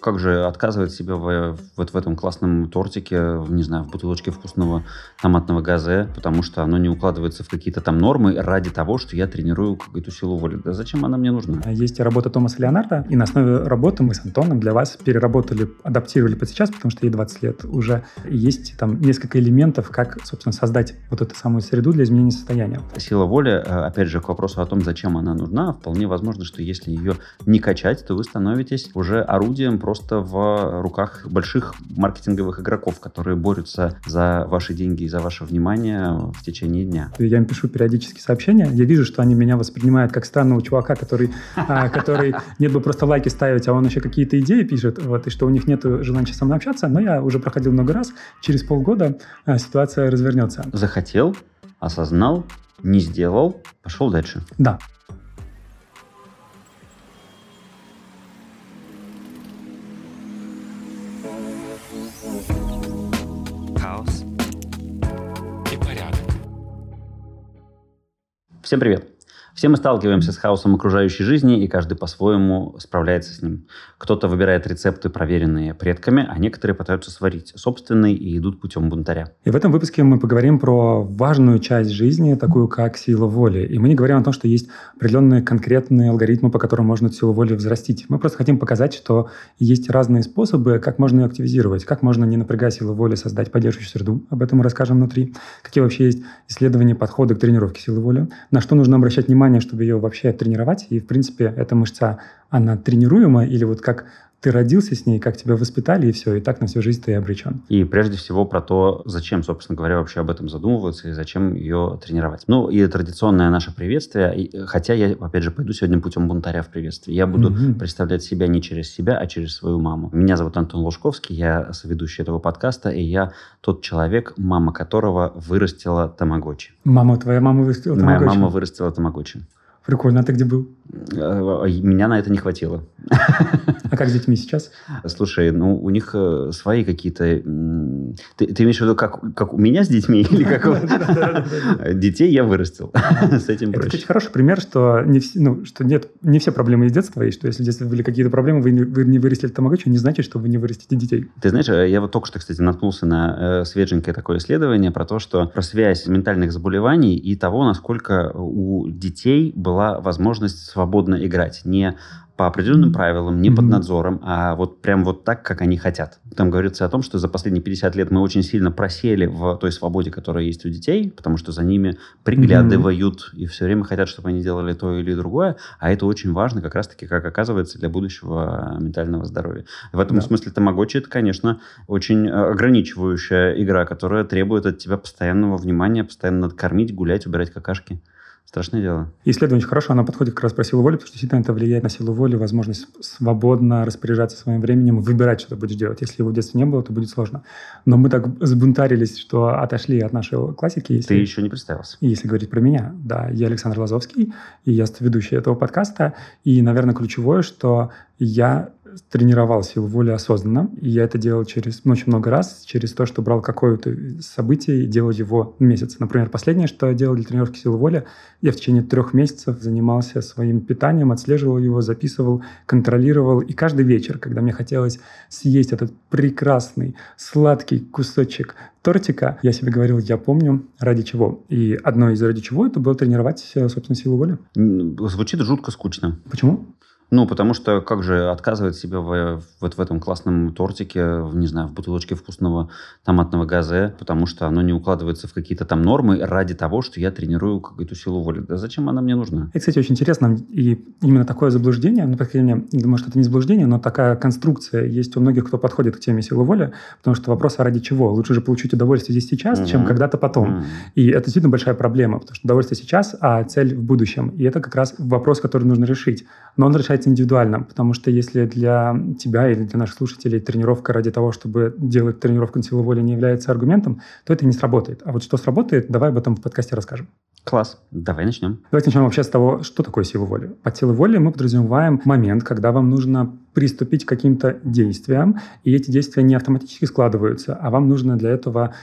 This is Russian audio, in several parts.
Как же отказывать себя в, вот в этом классном тортике, не знаю, в бутылочке вкусного томатного газе, потому что оно не укладывается в какие-то там нормы ради того, что я тренирую какую-то силу воли. Да зачем она мне нужна? Есть работа Томаса Леонарда, и на основе работы мы с Антоном для вас переработали, адаптировали под сейчас, потому что ей 20 лет уже. Есть там несколько элементов, как, собственно, создать вот эту самую среду для изменения состояния. Сила воли, э, опять же, к вопросу о том, зачем она нужна, вполне возможно, что если ее не качать, то вы становитесь уже орудием просто в руках больших маркетинговых игроков, которые борются за ваши деньги и за ваше внимание в течение дня. Я им пишу периодически сообщения, я вижу, что они меня воспринимают как странного чувака, который, а, который нет бы просто лайки ставить, а он еще какие-то идеи пишет, вот, и что у них нет желания со мной общаться, но я уже проходил много раз, через полгода а, ситуация развернется. Захотел, осознал, не сделал, пошел дальше. Да. Всем привет! Все мы сталкиваемся с хаосом окружающей жизни, и каждый по-своему справляется с ним. Кто-то выбирает рецепты, проверенные предками, а некоторые пытаются сварить собственные и идут путем бунтаря. И в этом выпуске мы поговорим про важную часть жизни, такую как сила воли. И мы не говорим о том, что есть определенные конкретные алгоритмы, по которым можно силу воли взрастить. Мы просто хотим показать, что есть разные способы, как можно ее активизировать, как можно, не напрягая силу воли, создать поддерживающую среду. Об этом мы расскажем внутри. Какие вообще есть исследования, подходы к тренировке силы воли. На что нужно обращать внимание внимание, чтобы ее вообще тренировать. И, в принципе, эта мышца, она тренируема, или вот как ты родился с ней, как тебя воспитали, и все, и так на всю жизнь ты обречен. И прежде всего про то, зачем, собственно говоря, вообще об этом задумываться и зачем ее тренировать. Ну, и традиционное наше приветствие, хотя я, опять же, пойду сегодня путем бунтаря в приветствии. Я буду mm-hmm. представлять себя не через себя, а через свою маму. Меня зовут Антон Лужковский, я соведущий этого подкаста, и я тот человек, мама которого вырастила тамагочи. Мама, твоя мама вырастила тамагочи? Моя мама вырастила тамагочи. Прикольно. А ты где был? Э, меня на это не хватило. А как с детьми сейчас? Слушай, ну, у них э, свои какие-то... Ты, ты имеешь в виду, как, как у меня с детьми? Или как Детей я вырастил. С этим Это, кстати, хороший пример, что, не, ну, что нет, не все проблемы из детства, и что если в детстве были какие-то проблемы, вы не, вы не вырастили тамагочи, не значит, что вы не вырастите детей. Ты знаешь, э, я вот только что, кстати, наткнулся на свеженькое такое исследование про то, что про связь ментальных заболеваний и того, насколько у детей была возможность свободно играть. Не по определенным правилам, не mm-hmm. под надзором, а вот прям вот так, как они хотят. Там говорится о том, что за последние 50 лет мы очень сильно просели в той свободе, которая есть у детей, потому что за ними приглядывают mm-hmm. и все время хотят, чтобы они делали то или другое, а это очень важно как раз-таки, как оказывается, для будущего ментального здоровья. В этом да. смысле Тамагочи это, конечно, очень ограничивающая игра, которая требует от тебя постоянного внимания, постоянно надо кормить, гулять, убирать какашки. Страшное дело. Исследование очень хорошо, оно подходит как раз про силу воли, потому что действительно это влияет на силу воли, возможность свободно распоряжаться своим временем, выбирать, что ты будешь делать. Если его в детстве не было, то будет сложно. Но мы так сбунтарились, что отошли от нашей классики. Если... Ты еще не представился. Если говорить про меня, да. Я Александр Лазовский, и я ведущий этого подкаста. И, наверное, ключевое, что я тренировал силу воли осознанно. И я это делал через ну, очень много раз, через то, что брал какое-то событие и делал его месяц. Например, последнее, что я делал для тренировки силы воли, я в течение трех месяцев занимался своим питанием, отслеживал его, записывал, контролировал. И каждый вечер, когда мне хотелось съесть этот прекрасный, сладкий кусочек тортика, я себе говорил, я помню, ради чего. И одно из ради чего это было тренировать, собственно, силу воли. Звучит жутко скучно. Почему? Ну, потому что как же отказывать себя в, вот в этом классном тортике, в, не знаю, в бутылочке вкусного томатного газе, потому что оно не укладывается в какие-то там нормы ради того, что я тренирую какую-то силу воли. Да зачем она мне нужна? Это, кстати, очень интересно. И именно такое заблуждение, ну, по крайней мере, думаю, что это не заблуждение, но такая конструкция есть у многих, кто подходит к теме силы воли, потому что вопрос, а ради чего? Лучше же получить удовольствие здесь сейчас, mm-hmm. чем когда-то потом. Mm-hmm. И это действительно большая проблема, потому что удовольствие сейчас, а цель в будущем. И это как раз вопрос, который нужно решить. Но он решается индивидуально, потому что если для тебя или для наших слушателей тренировка ради того, чтобы делать тренировку на силу воли не является аргументом, то это не сработает. А вот что сработает, давай об этом в подкасте расскажем. Класс. Давай начнем. Давайте начнем вообще с того, что такое сила воли. Под силой воли мы подразумеваем момент, когда вам нужно приступить к каким-то действиям, и эти действия не автоматически складываются, а вам нужно для этого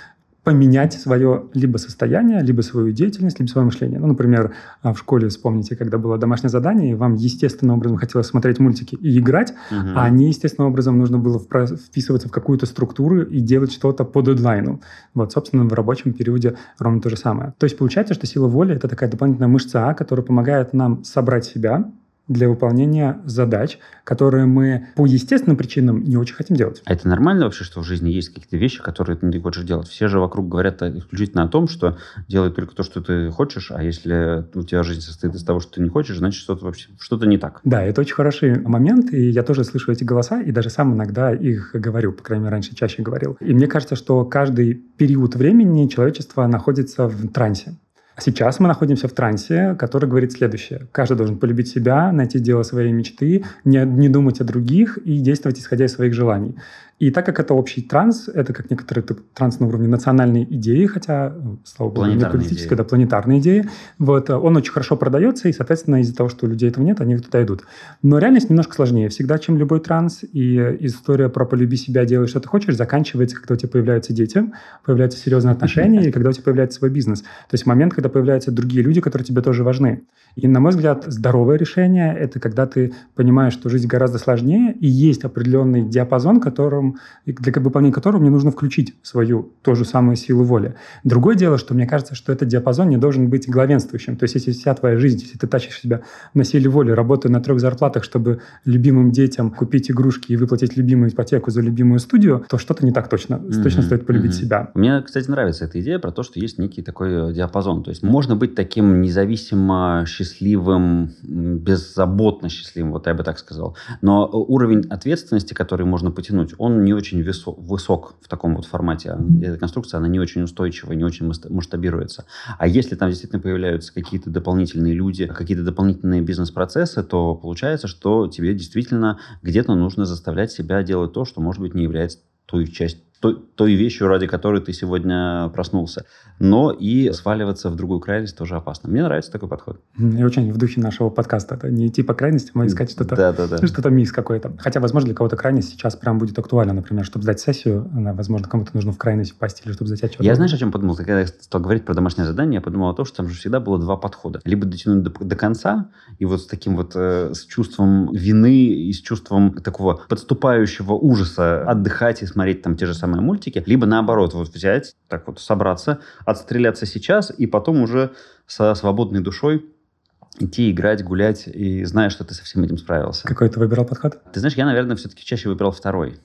поменять свое либо состояние, либо свою деятельность, либо свое мышление. Ну, например, а, в школе, вспомните, когда было домашнее задание, и вам естественным образом хотелось смотреть мультики и играть, угу. а неестественным образом нужно было вписываться в какую-то структуру и делать что-то по дедлайну. Вот, собственно, в рабочем периоде ровно то же самое. То есть получается, что сила воли – это такая дополнительная мышца А, которая помогает нам собрать себя, для выполнения задач, которые мы по естественным причинам не очень хотим делать. А это нормально вообще, что в жизни есть какие-то вещи, которые ты не хочешь делать? Все же вокруг говорят исключительно о том, что делай только то, что ты хочешь, а если у тебя жизнь состоит из того, что ты не хочешь, значит, что-то вообще что-то не так. Да, это очень хороший момент, и я тоже слышу эти голоса, и даже сам иногда их говорю, по крайней мере, раньше чаще говорил. И мне кажется, что каждый период времени человечество находится в трансе. Сейчас мы находимся в трансе, который говорит следующее. Каждый должен полюбить себя, найти дело своей мечты, не, не думать о других и действовать исходя из своих желаний. И так как это общий транс, это как некоторые транс на уровне национальной идеи, хотя, слава богу, не политической, да, планетарной идеи, вот, он очень хорошо продается, и, соответственно, из-за того, что у людей этого нет, они туда идут. Но реальность немножко сложнее всегда, чем любой транс, и история про «полюби себя, делай, что ты хочешь» заканчивается, когда у тебя появляются дети, появляются серьезные отношения, и когда у тебя появляется свой бизнес. То есть момент, когда появляются другие люди, которые тебе тоже важны. И, на мой взгляд, здоровое решение – это когда ты понимаешь, что жизнь гораздо сложнее, и есть определенный диапазон, которым, для выполнения которого мне нужно включить свою ту же самую силу воли. Другое дело, что мне кажется, что этот диапазон не должен быть главенствующим. То есть, если вся твоя жизнь, если ты тащишь себя на силе воли, работая на трех зарплатах, чтобы любимым детям купить игрушки и выплатить любимую ипотеку за любимую студию, то что-то не так точно. Mm-hmm. Точно стоит полюбить mm-hmm. себя. Мне, кстати, нравится эта идея про то, что есть некий такой диапазон. То есть, можно быть таким независимо счастливым счастливым, беззаботно счастливым, вот я бы так сказал. Но уровень ответственности, который можно потянуть, он не очень высок, высок в таком вот формате. Эта конструкция, она не очень устойчивая, не очень масштабируется. А если там действительно появляются какие-то дополнительные люди, какие-то дополнительные бизнес-процессы, то получается, что тебе действительно где-то нужно заставлять себя делать то, что, может быть, не является той частью той, той вещью, ради которой ты сегодня проснулся. Но и сваливаться в другую крайность тоже опасно. Мне нравится такой подход. И очень в духе нашего подкаста. Это не идти по крайностям, а искать что-то, да, да, да. что-то микс какой-то. Хотя, возможно, для кого-то крайность сейчас прям будет актуально. Например, чтобы сдать сессию, возможно, кому-то нужно в крайность впасть или чтобы отчет. Я знаешь, о чем подумал? Когда я стал говорить про домашнее задание, я подумал о том, что там же всегда было два подхода. Либо дотянуть до, до конца, и вот с таким вот, э, с чувством вины и с чувством такого подступающего ужаса отдыхать и смотреть там те же самые мультики, либо наоборот, вот взять, так вот собраться, отстреляться сейчас и потом уже со свободной душой идти играть, гулять и зная, что ты со всем этим справился. Какой ты выбирал подход? Ты знаешь, я, наверное, все-таки чаще выбирал второй.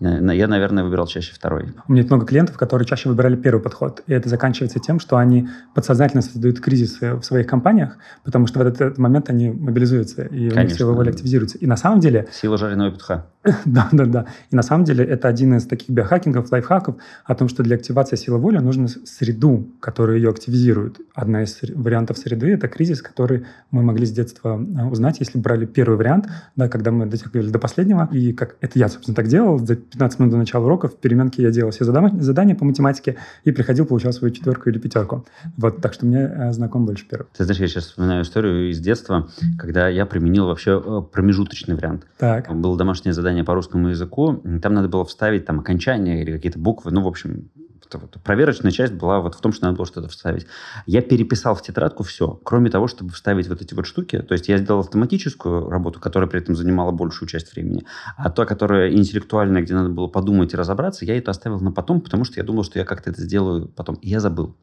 Я, наверное, выбирал чаще второй. У меня много клиентов, которые чаще выбирали первый подход. И это заканчивается тем, что они подсознательно создают кризисы в своих компаниях, потому что в этот момент они мобилизуются, и Конечно. у них сила воли активизируется. И на самом деле... Сила жареного петуха. да, да, да. И на самом деле это один из таких биохакингов, лайфхаков о том, что для активации силы воли нужно среду, которая ее активизирует. Одна из вариантов среды – это кризис, который мы могли с детства э, узнать, если брали первый вариант, да, когда мы дотягивали до последнего. И как это я, собственно, так делал, за 15 минут до начала уроков в переменке я делал все задания по математике и приходил, получал свою четверку или пятерку. Вот, так что мне э, знаком больше первый. Ты знаешь, я сейчас вспоминаю историю из детства, когда я применил вообще э, промежуточный вариант. Так. Было домашнее задание по русскому языку, там надо было вставить там окончания или какие-то буквы, ну, в общем, вот, проверочная часть была вот в том, что надо было что-то вставить. Я переписал в тетрадку все, кроме того, чтобы вставить вот эти вот штуки. То есть я сделал автоматическую работу, которая при этом занимала большую часть времени. А та, которая интеллектуальная, где надо было подумать и разобраться, я это оставил на потом, потому что я думал, что я как-то это сделаю потом. И я забыл.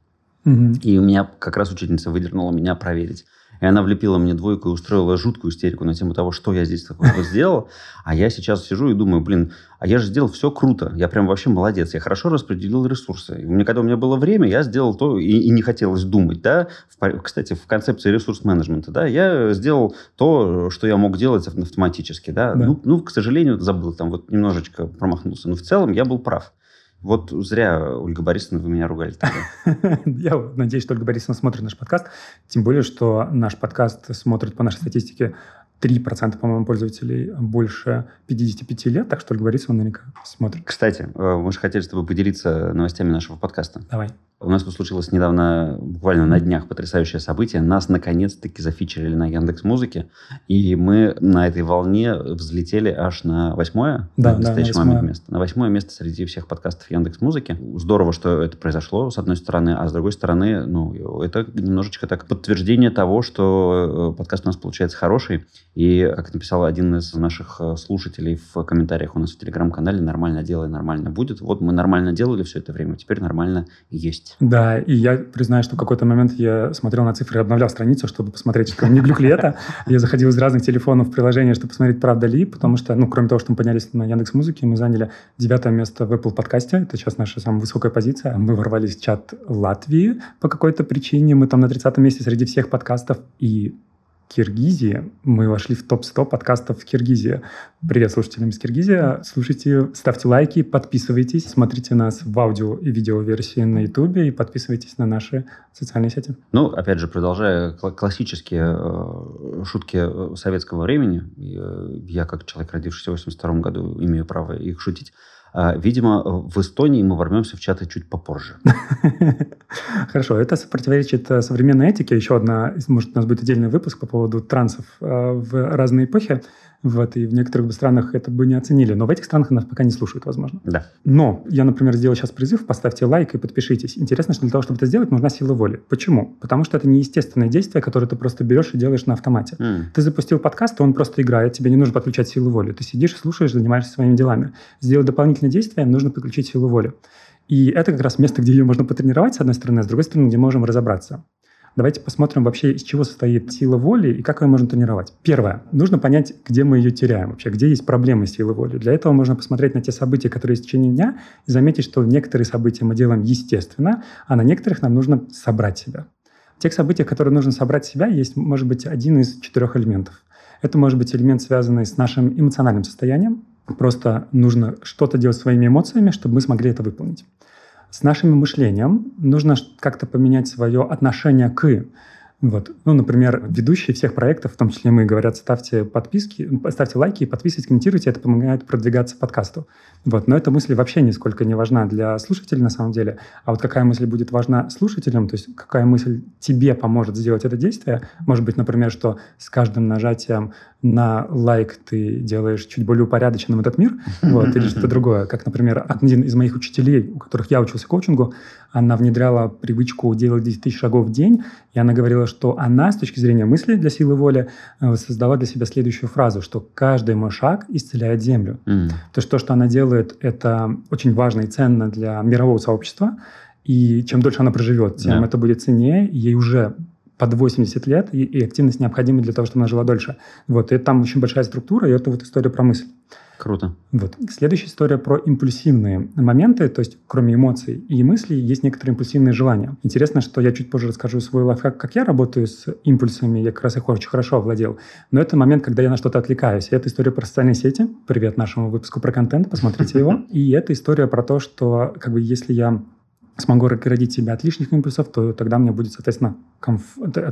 Угу. И у меня как раз учительница выдернула меня проверить. И она влепила мне двойку и устроила жуткую истерику на тему того, что я здесь такого сделал. А я сейчас сижу и думаю, блин, а я же сделал все круто. Я прям вообще молодец. Я хорошо распределил ресурсы. И мне, когда у меня было время, я сделал то, и, и не хотелось думать. Да? В, кстати, в концепции ресурс-менеджмента, да, я сделал то, что я мог делать автоматически. Да? Да. Ну, ну, к сожалению, забыл, там вот немножечко промахнулся. Но в целом я был прав. Вот зря, Ольга Борисовна, вы меня ругали тогда. Я надеюсь, что Ольга Борисовна смотрит наш подкаст. Тем более, что наш подкаст смотрит по нашей статистике 3%, по-моему, пользователей больше 55 лет, так что Ольга Борисовна наверняка смотрит. Кстати, э, мы же хотели с тобой поделиться новостями нашего подкаста. Давай. У нас тут случилось недавно, буквально на днях, потрясающее событие. Нас наконец-таки зафичерили на Яндекс Музыке, и мы на этой волне взлетели аж на восьмое, да, на настоящий да, на момент место. На восьмое место среди всех подкастов Яндекс Музыки. Здорово, что это произошло, с одной стороны, а с другой стороны, ну, это немножечко так подтверждение того, что э, подкаст у нас получается хороший. И, как написал один из наших э, слушателей в комментариях у нас в Телеграм-канале, нормально делай, нормально будет. Вот мы нормально делали все это время, теперь нормально есть есть. Да, и я признаю, что в какой-то момент я смотрел на цифры обновлял страницу, чтобы посмотреть, не глюк ли это. Я заходил из разных телефонов в приложение, чтобы посмотреть, правда ли, потому что, ну, кроме того, что мы поднялись на Яндекс Музыке, мы заняли девятое место в Apple подкасте. Это сейчас наша самая высокая позиция. Мы ворвались в чат Латвии по какой-то причине. Мы там на 30 месте среди всех подкастов. И Киргизии. Мы вошли в топ-100 подкастов в Киргизии. Привет слушателям из Киргизии. Слушайте, ставьте лайки, подписывайтесь, смотрите нас в аудио и видео-версии на YouTube и подписывайтесь на наши социальные сети. Ну, опять же, продолжая классические э, шутки э, советского времени, э, я как человек, родившийся в 82 году, имею право их шутить. А, видимо, в Эстонии мы ворвемся в чаты чуть попозже. Хорошо, это противоречит э, современной этике. Еще одна, может, у нас будет отдельный выпуск по поводу трансов э, в разные эпохи. Вот, и в некоторых странах это бы не оценили. Но в этих странах нас пока не слушают, возможно. Да. Но я, например, сделал сейчас призыв, поставьте лайк и подпишитесь. Интересно, что для того, чтобы это сделать, нужна сила воли. Почему? Потому что это неестественное действие, которое ты просто берешь и делаешь на автомате. Mm. Ты запустил подкаст, и он просто играет, тебе не нужно подключать силу воли. Ты сидишь, слушаешь, занимаешься своими делами. Сделать дополнительное действие, нужно подключить силу воли. И это как раз место, где ее можно потренировать, с одной стороны, а с другой стороны, где можем разобраться. Давайте посмотрим вообще, из чего состоит сила воли и как ее можно тренировать. Первое. Нужно понять, где мы ее теряем вообще, где есть проблемы силы воли. Для этого можно посмотреть на те события, которые есть в течение дня, и заметить, что некоторые события мы делаем естественно, а на некоторых нам нужно собрать себя. В тех событиях, которые нужно собрать себя, есть, может быть, один из четырех элементов. Это может быть элемент, связанный с нашим эмоциональным состоянием. Просто нужно что-то делать своими эмоциями, чтобы мы смогли это выполнить. С нашим мышлением нужно как-то поменять свое отношение к вот. Ну, например, ведущие всех проектов, в том числе мы, говорят, ставьте подписки, ставьте лайки, подписывайтесь, комментируйте, это помогает продвигаться подкасту. Вот. Но эта мысль вообще нисколько не важна для слушателей на самом деле. А вот какая мысль будет важна слушателям, то есть какая мысль тебе поможет сделать это действие, может быть, например, что с каждым нажатием на лайк ты делаешь чуть более упорядоченным этот мир, вот, или что-то другое. Как, например, один из моих учителей, у которых я учился коучингу, она внедряла привычку делать 10 тысяч шагов в день, и она говорила, что она с точки зрения мысли для силы воли э, создала для себя следующую фразу, что каждый мой шаг исцеляет землю. Mm. То есть то, что она делает, это очень важно и ценно для мирового сообщества, и чем дольше она проживет, тем yeah. это будет ценнее, ей уже под 80 лет, и, и активность необходима для того, чтобы она жила дольше. Вот, и там очень большая структура, и это вот история про мысль. Круто. Вот. Следующая история про импульсивные моменты, то есть кроме эмоций и мыслей есть некоторые импульсивные желания. Интересно, что я чуть позже расскажу свой лайфхак, как я работаю с импульсами, я как раз их очень хорошо овладел. Но это момент, когда я на что-то отвлекаюсь. И это история про социальные сети. Привет нашему выпуску про контент, посмотрите его. И это история про то, что как бы если я смогу оградить себя от лишних импульсов, то тогда мне будет, соответственно, комф...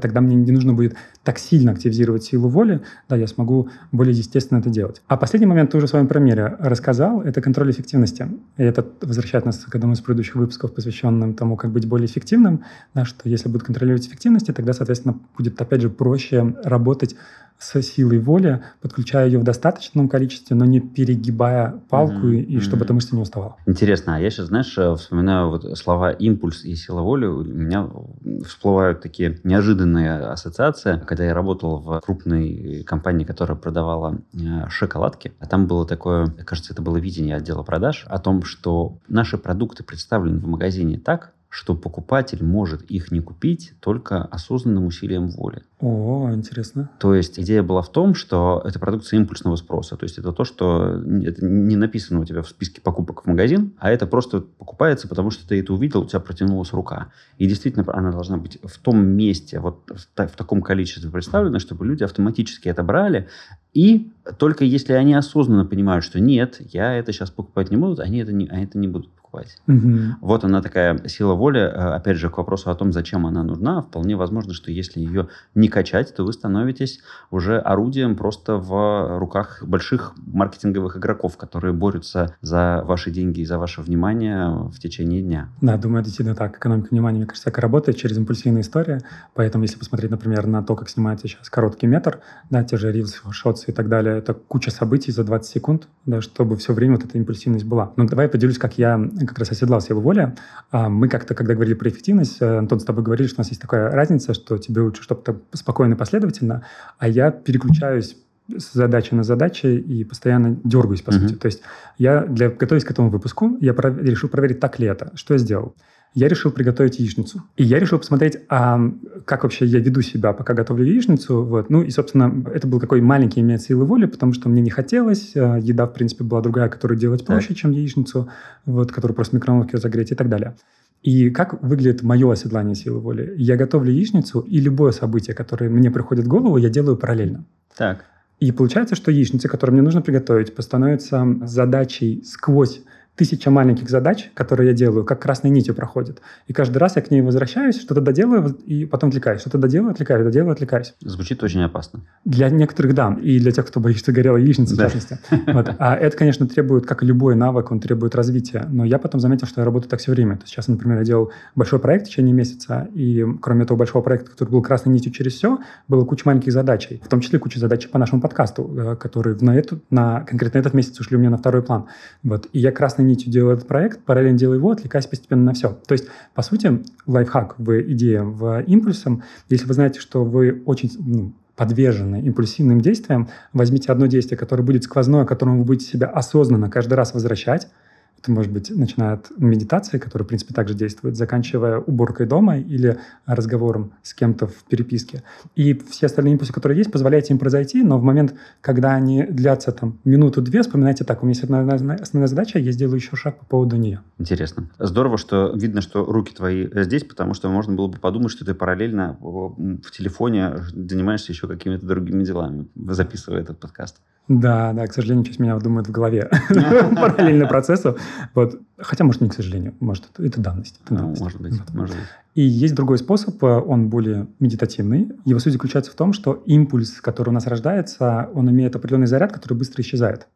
тогда мне не нужно будет так сильно активизировать силу воли, да, я смогу более естественно это делать. А последний момент, ты уже в своем примере рассказал, это контроль эффективности. И это возвращает нас к одному из предыдущих выпусков, посвященным тому, как быть более эффективным, да, что если будет контролировать эффективность, тогда, соответственно, будет, опять же, проще работать с силой воли, подключая ее в достаточном количестве, но не перегибая палку, mm-hmm. и, чтобы эта мышца не уставала. Интересно, а я сейчас, знаешь, э, вспоминаю вот слова импульс и сила воли, у меня всплывают такие неожиданные ассоциации. Когда я работал в крупной компании, которая продавала э, шоколадки, а там было такое, кажется, это было видение отдела продаж о том, что наши продукты представлены в магазине так, что покупатель может их не купить только осознанным усилием воли. О, интересно. То есть идея была в том, что это продукция импульсного спроса. То есть это то, что это не написано у тебя в списке покупок в магазин, а это просто покупается, потому что ты это увидел, у тебя протянулась рука. И действительно она должна быть в том месте, вот в, в таком количестве представлена, чтобы люди автоматически это брали и Только если они осознанно понимают, что нет, я это сейчас покупать не буду, они это не, они это не будут покупать. Угу. Вот она такая сила воли. Э, опять же, к вопросу о том, зачем она нужна. Вполне возможно, что если ее не качать, то вы становитесь уже орудием просто в руках больших маркетинговых игроков, которые борются за ваши деньги и за ваше внимание в течение дня. Да, думаю, это действительно так. Экономика внимания, мне кажется, так работает через импульсивные истории. Поэтому, если посмотреть, например, на то, как снимается сейчас короткий метр, да, те же рилс, шотсы и так далее, это куча событий за 20 секунд, да, чтобы все время вот эта импульсивность была. Но давай я поделюсь, как я как раз оседлал силу воли. А, мы как-то, когда говорили про эффективность, э, Антон, с тобой говорили, что у нас есть такая разница, что тебе лучше, чтобы то спокойно и последовательно, а я переключаюсь с задачи на задачи и постоянно дергаюсь, по uh-huh. сути. То есть я, для, готовясь к этому выпуску, я пров... решил проверить, так ли это. Что я сделал? Я решил приготовить яичницу. И я решил посмотреть, а как вообще я веду себя, пока готовлю яичницу. Вот. Ну и, собственно, это был такой маленький имеет силы воли, потому что мне не хотелось. А, еда, в принципе, была другая, которую делать проще, так. чем яичницу, вот, которую просто в микроволновке загреть и так далее. И как выглядит мое оседлание силы воли? Я готовлю яичницу, и любое событие, которое мне приходит в голову, я делаю параллельно. Так. И получается, что яичница, которую мне нужно приготовить, становится задачей сквозь тысяча маленьких задач, которые я делаю, как красной нитью проходит. И каждый раз я к ней возвращаюсь, что-то доделаю, и потом отвлекаюсь. Что-то доделаю, отвлекаюсь, доделаю, отвлекаюсь. Звучит очень опасно. Для некоторых, да. И для тех, кто боится горелой яичницы, да. в частности. Вот. А это, конечно, требует, как и любой навык, он требует развития. Но я потом заметил, что я работаю так все время. То есть сейчас, например, я делал большой проект в течение месяца, и кроме этого большого проекта, который был красной нитью через все, было куча маленьких задач, в том числе куча задач по нашему подкасту, э, которые на, эту, на конкретно этот месяц ушли у меня на второй план. Вот. И я красной нитью делаю этот проект, параллельно делаю его, отвлекаясь постепенно на все. То есть, по сути, лайфхак в идее, в импульсом, если вы знаете, что вы очень ну, подвержены импульсивным действиям, возьмите одно действие, которое будет сквозное, к которому вы будете себя осознанно каждый раз возвращать, это может быть начиная от медитации, которая, в принципе, также действует, заканчивая уборкой дома или разговором с кем-то в переписке. И все остальные импульсы, которые есть, позволяйте им произойти, но в момент, когда они длятся там минуту-две, вспоминайте так, у меня есть одна основная задача, я сделаю еще шаг по поводу нее. Интересно. Здорово, что видно, что руки твои здесь, потому что можно было бы подумать, что ты параллельно в телефоне занимаешься еще какими-то другими делами, записывая этот подкаст. Да, да, к сожалению, часть меня думает в голове параллельно процессу. Вот. Хотя, может, не к сожалению, может, это, это данность. Это ну, данность. Может быть, вот. может быть. И есть другой способ, он более медитативный. Его суть заключается в том, что импульс, который у нас рождается, он имеет определенный заряд, который быстро исчезает.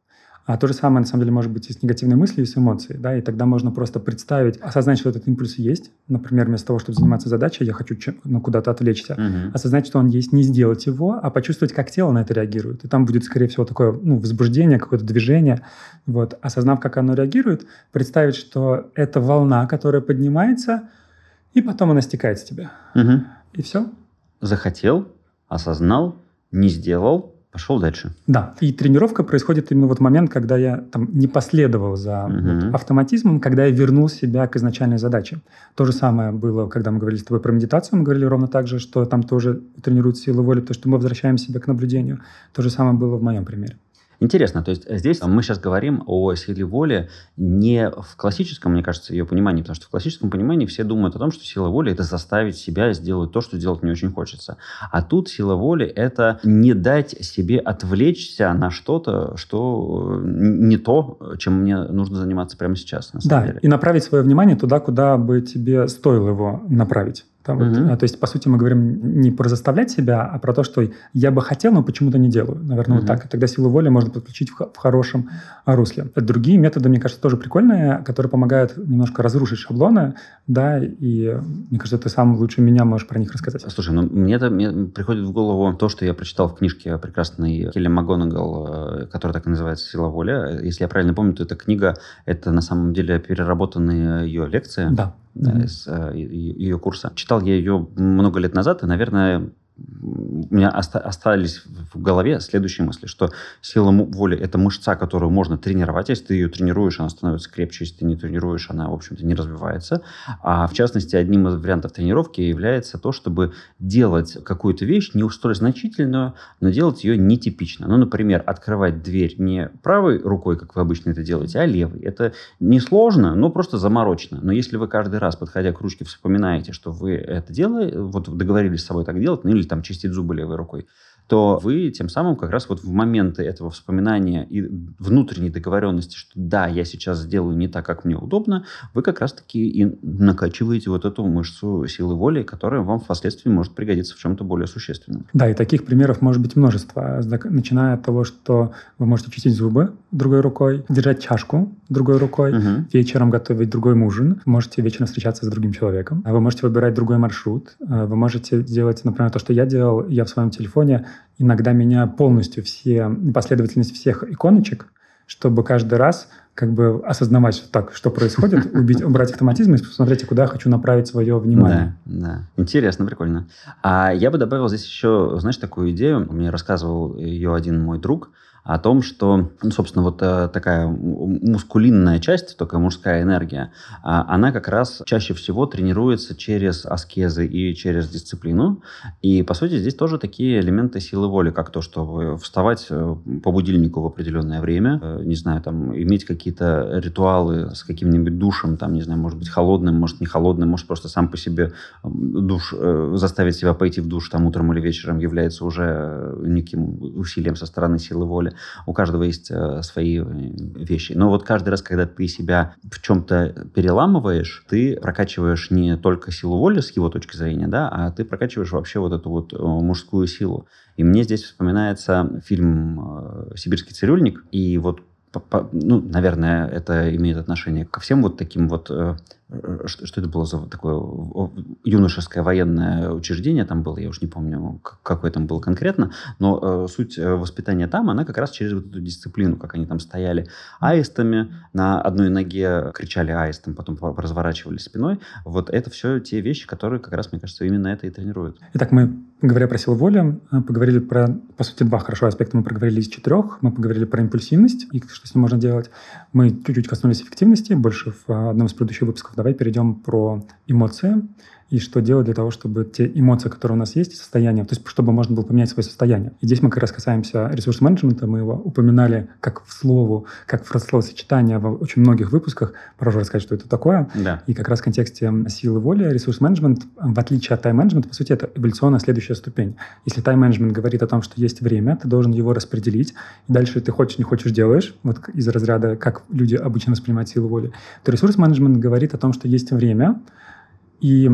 А то же самое, на самом деле, может быть и с негативной мыслью, и с эмоцией. Да? И тогда можно просто представить, осознать, что этот импульс есть. Например, вместо того, чтобы заниматься задачей, я хочу ну, куда-то отвлечься. Угу. Осознать, что он есть, не сделать его, а почувствовать, как тело на это реагирует. И там будет, скорее всего, такое ну, возбуждение, какое-то движение. Вот. Осознав, как оно реагирует, представить, что это волна, которая поднимается, и потом она стекает с тебя. Угу. И все. Захотел, осознал, не сделал, Пошел дальше. Да. И тренировка происходит именно вот момент, когда я там не последовал за угу. вот, автоматизмом, когда я вернул себя к изначальной задаче. То же самое было, когда мы говорили с тобой про медитацию, мы говорили ровно так же, что там тоже тренируют силу воли, потому что мы возвращаем себя к наблюдению. То же самое было в моем примере. Интересно, то есть здесь мы сейчас говорим о силе воли не в классическом, мне кажется, ее понимании, потому что в классическом понимании все думают о том, что сила воли – это заставить себя сделать то, что делать не очень хочется. А тут сила воли – это не дать себе отвлечься на что-то, что не то, чем мне нужно заниматься прямо сейчас. На самом да, деле. и направить свое внимание туда, куда бы тебе стоило его направить. Там угу. вот, то есть, по сути, мы говорим не про заставлять себя, а про то, что я бы хотел, но почему-то не делаю. Наверное, угу. вот так. И тогда силу воли можно подключить в, в хорошем русле. Другие методы, мне кажется, тоже прикольные, которые помогают немножко разрушить шаблоны, да, и мне кажется, ты сам лучше меня можешь про них рассказать. Слушай, ну мне, это, мне приходит в голову то, что я прочитал в книжке прекрасной Келли МакГонагал, э, которая так и называется «Сила воли». Если я правильно помню, то эта книга – это на самом деле переработанные ее лекции. Да да, mm-hmm. из э, ее курса. Читал я ее много лет назад, и, наверное, у меня оста- остались в голове следующие мысли, что сила воли – это мышца, которую можно тренировать. Если ты ее тренируешь, она становится крепче. Если ты не тренируешь, она, в общем-то, не развивается. А в частности, одним из вариантов тренировки является то, чтобы делать какую-то вещь не столь значительную, но делать ее нетипично. Ну, например, открывать дверь не правой рукой, как вы обычно это делаете, а левой. Это несложно, но просто заморочено. Но если вы каждый раз, подходя к ручке, вспоминаете, что вы это делаете, вот договорились с собой так делать, ну или там чистить зубы левой рукой, то вы тем самым как раз вот в моменты этого вспоминания и внутренней договоренности, что да, я сейчас сделаю не так, как мне удобно, вы как раз-таки и накачиваете вот эту мышцу силы воли, которая вам впоследствии может пригодиться в чем-то более существенном. Да, и таких примеров может быть множество. Начиная от того, что вы можете чистить зубы другой рукой, держать чашку другой рукой, угу. вечером готовить другой ужин, можете вечером встречаться с другим человеком, вы можете выбирать другой маршрут, вы можете делать, например, то, что я делал, я в своем телефоне иногда меняю полностью все, последовательность всех иконочек, чтобы каждый раз как бы осознавать, что так, что происходит, убить, убрать автоматизм и посмотреть, куда я хочу направить свое внимание. Да, да. Интересно, прикольно. А я бы добавил здесь еще, знаешь, такую идею. Мне рассказывал ее один мой друг – о том, что, ну, собственно, вот э, такая мускулинная часть, только мужская энергия, а, она как раз чаще всего тренируется через аскезы и через дисциплину. И, по сути, здесь тоже такие элементы силы воли, как то, чтобы вставать э, по будильнику в определенное время, э, не знаю, там, иметь какие-то ритуалы с каким-нибудь душем, там, не знаю, может быть, холодным, может, не холодным, может, просто сам по себе душ, заставить себя пойти в душ там утром или вечером является уже неким усилием со стороны силы воли у каждого есть э, свои э, вещи. Но вот каждый раз, когда ты себя в чем-то переламываешь, ты прокачиваешь не только силу воли с его точки зрения, да, а ты прокачиваешь вообще вот эту вот э, мужскую силу. И мне здесь вспоминается фильм «Сибирский цирюльник», и вот ну, наверное, это имеет отношение ко всем вот таким вот что, что это было за такое юношеское военное учреждение там было, я уже не помню, какое там было конкретно, но э, суть э, воспитания там, она как раз через вот эту дисциплину, как они там стояли аистами, на одной ноге кричали аистом, потом разворачивались спиной. Вот это все те вещи, которые как раз, мне кажется, именно это и тренируют. Итак, мы, говоря про силу воли, э, поговорили про, по сути, два хорошо аспекта. Мы проговорили из четырех. Мы поговорили про импульсивность и что с ним можно делать. Мы чуть-чуть коснулись эффективности, больше в одном из предыдущих выпусков Давай перейдем про эмоции и что делать для того, чтобы те эмоции, которые у нас есть, состояние, то есть чтобы можно было поменять свое состояние. И здесь мы как раз касаемся ресурс-менеджмента, мы его упоминали как в слову, как в словосочетание в очень многих выпусках. Прошу рассказать, что это такое. Да. И как раз в контексте силы воли ресурс-менеджмент, в отличие от тайм-менеджмента, по сути, это эволюционная следующая ступень. Если тайм-менеджмент говорит о том, что есть время, ты должен его распределить, и дальше ты хочешь, не хочешь, делаешь, вот из разряда, как люди обычно воспринимают силу воли, то ресурс-менеджмент говорит о том, что есть время, и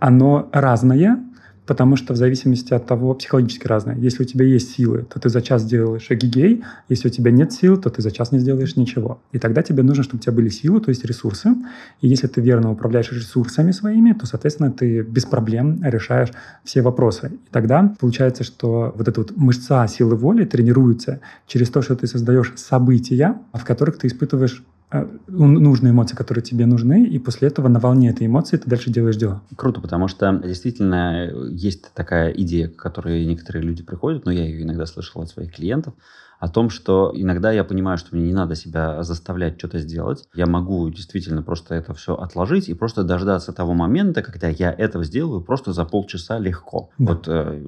оно разное, потому что в зависимости от того, психологически разное. Если у тебя есть силы, то ты за час сделаешь эгигей, если у тебя нет сил, то ты за час не сделаешь ничего. И тогда тебе нужно, чтобы у тебя были силы, то есть ресурсы. И если ты верно управляешь ресурсами своими, то, соответственно, ты без проблем решаешь все вопросы. И тогда получается, что вот эта вот мышца силы воли тренируется через то, что ты создаешь события, в которых ты испытываешь Э, нужные эмоции, которые тебе нужны, и после этого на волне этой эмоции ты дальше делаешь дела. Круто, потому что действительно есть такая идея, к которой некоторые люди приходят, но я ее иногда слышал от своих клиентов, о том, что иногда я понимаю, что мне не надо себя заставлять что-то сделать. Я могу действительно просто это все отложить и просто дождаться того момента, когда я это сделаю просто за полчаса легко. Да. Вот э,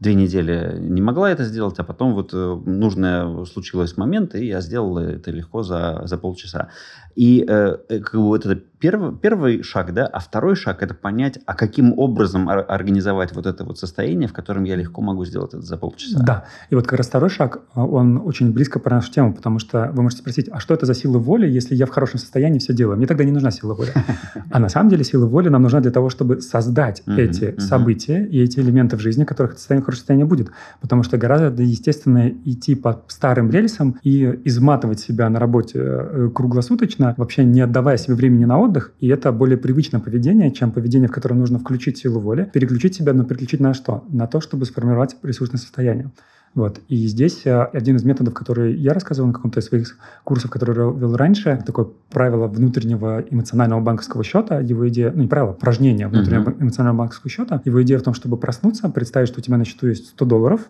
две недели не могла это сделать, а потом вот э, нужное случилось момент, и я сделал это легко за, за полчаса. И э, э как бы вот это первый, первый шаг, да, а второй шаг это понять, а каким образом организовать вот это вот состояние, в котором я легко могу сделать это за полчаса. Да, и вот как раз второй шаг, а, он очень близко по нашу тему, потому что вы можете спросить, а что это за сила воли, если я в хорошем состоянии все делаю? Мне тогда не нужна сила воли. А на самом деле сила воли нам нужна для того, чтобы создать эти события и эти элементы в жизни, которых это состояние хорошее состояние будет. Потому что гораздо естественно идти по старым рельсам и изматывать себя на работе э, круглосуточно, вообще не отдавая себе времени на отдых, и это более привычное поведение, чем поведение, в котором нужно включить силу воли, переключить себя, но переключить на что? На то, чтобы сформировать ресурсное состояние. Вот. И здесь э, один из методов, который я рассказывал на каком-то из своих курсов, который вел раньше, такое правило внутреннего эмоционального банковского счета. Его идея, ну не правило, упражнение внутреннего uh-huh. эмоционального банковского счета. Его идея в том, чтобы проснуться, представить, что у тебя на счету есть 100 долларов,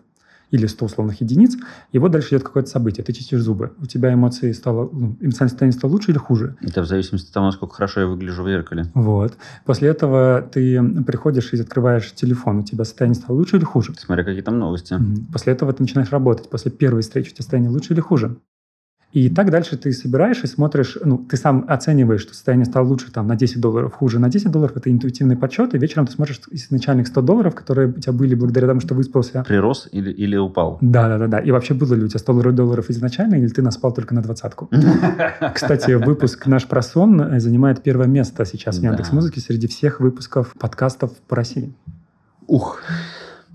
или 100 условных единиц, и вот дальше идет какое-то событие. Ты чистишь зубы. У тебя эмоции стало, ну, эмоциональное состояние стало лучше или хуже? Это в зависимости от того, насколько хорошо я выгляжу в зеркале. Вот. После этого ты приходишь и открываешь телефон. У тебя состояние стало лучше или хуже? Смотря какие там новости. После этого ты начинаешь работать. После первой встречи у тебя состояние лучше или хуже? И так дальше ты собираешь и смотришь, ну, ты сам оцениваешь, что состояние стало лучше там на 10 долларов, хуже на 10 долларов, это интуитивный подсчет, и вечером ты смотришь из начальных 100 долларов, которые у тебя были благодаря тому, что выспался. Прирос или, или упал? Да, да, да, да. И вообще было ли у тебя 100 долларов изначально, или ты наспал только на двадцатку? Кстати, выпуск наш про сон занимает первое место сейчас в Яндекс Музыке среди всех выпусков подкастов по России. Ух,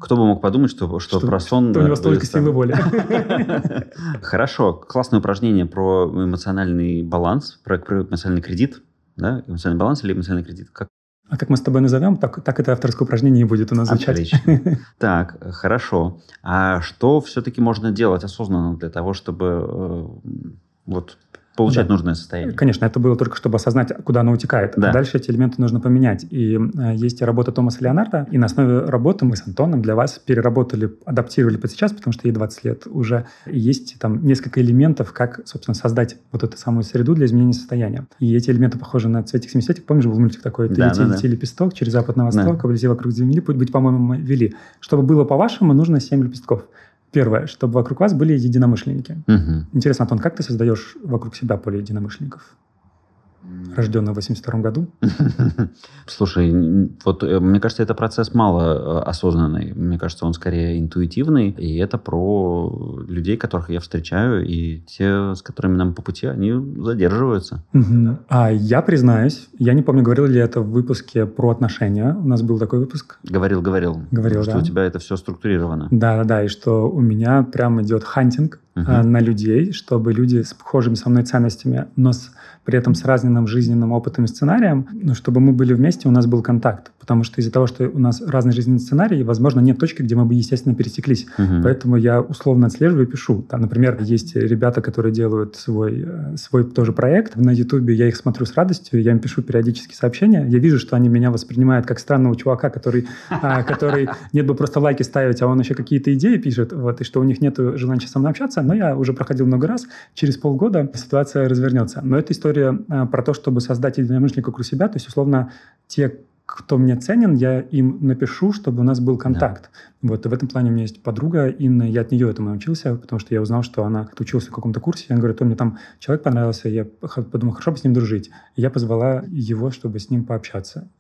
кто бы мог подумать, что, что, что про сон... Что у него столько силы воли. Хорошо. Классное упражнение про эмоциональный баланс, про, про эмоциональный кредит. Да? Эмоциональный баланс или эмоциональный кредит? Как? А как мы с тобой назовем, так, так это авторское упражнение и будет у нас звучать. Отлично. Так, хорошо. А что все-таки можно делать осознанно для того, чтобы э, вот получать да. нужное состояние. Конечно, это было только чтобы осознать, куда оно утекает. Да. А дальше эти элементы нужно поменять. И э, есть работа Томаса Леонарда, и на основе работы мы с Антоном для вас переработали, адаптировали под сейчас, потому что ей 20 лет уже. И есть там несколько элементов, как, собственно, создать вот эту самую среду для изменения состояния. И эти элементы похожи на цветик-семисветик. Помнишь, был мультик такой? Ты да, лети, да, лети, да. лепесток через запад на восток, да. облети вокруг земли, путь быть, по-моему, вели. Чтобы было по-вашему, нужно 7 лепестков. Первое, чтобы вокруг вас были единомышленники. Угу. Интересно, Антон, как ты создаешь вокруг себя поле единомышленников? Рожденный в 82 году? Слушай, вот э, мне кажется, это процесс мало э, осознанный. Мне кажется, он скорее интуитивный. И это про людей, которых я встречаю, и те, с которыми нам по пути, они задерживаются. Угу. А я признаюсь, я не помню, говорил ли это в выпуске про отношения. У нас был такой выпуск. Говорил, говорил. Говорил, что да. у тебя это все структурировано. Да, да, да. И что у меня прям идет хантинг uh-huh. на людей, чтобы люди с похожими со мной ценностями, но с при этом с разным жизненным опытом и сценарием, ну, чтобы мы были вместе, у нас был контакт. Потому что из-за того, что у нас разный жизненный сценарий, возможно, нет точки, где мы бы, естественно, пересеклись. Угу. Поэтому я условно отслеживаю и пишу. Там, например, есть ребята, которые делают свой, э, свой тоже проект. На Ютубе я их смотрю с радостью, я им пишу периодически сообщения. Я вижу, что они меня воспринимают как странного чувака, который, а, который нет бы просто лайки ставить, а он еще какие-то идеи пишет, вот, и что у них нет желания со мной общаться. Но я уже проходил много раз. Через полгода ситуация развернется. Но эта история э, про то, чтобы создать единомышленника вокруг себя. То есть, условно, те, кто мне ценен, я им напишу, чтобы у нас был контакт. Да. Вот, и в этом плане у меня есть подруга Инна, я от нее этому научился, потому что я узнал, что она учился в каком-то курсе, я говорю, то мне там человек понравился, я подумал, хорошо бы с ним дружить. И я позвала его, чтобы с ним пообщаться.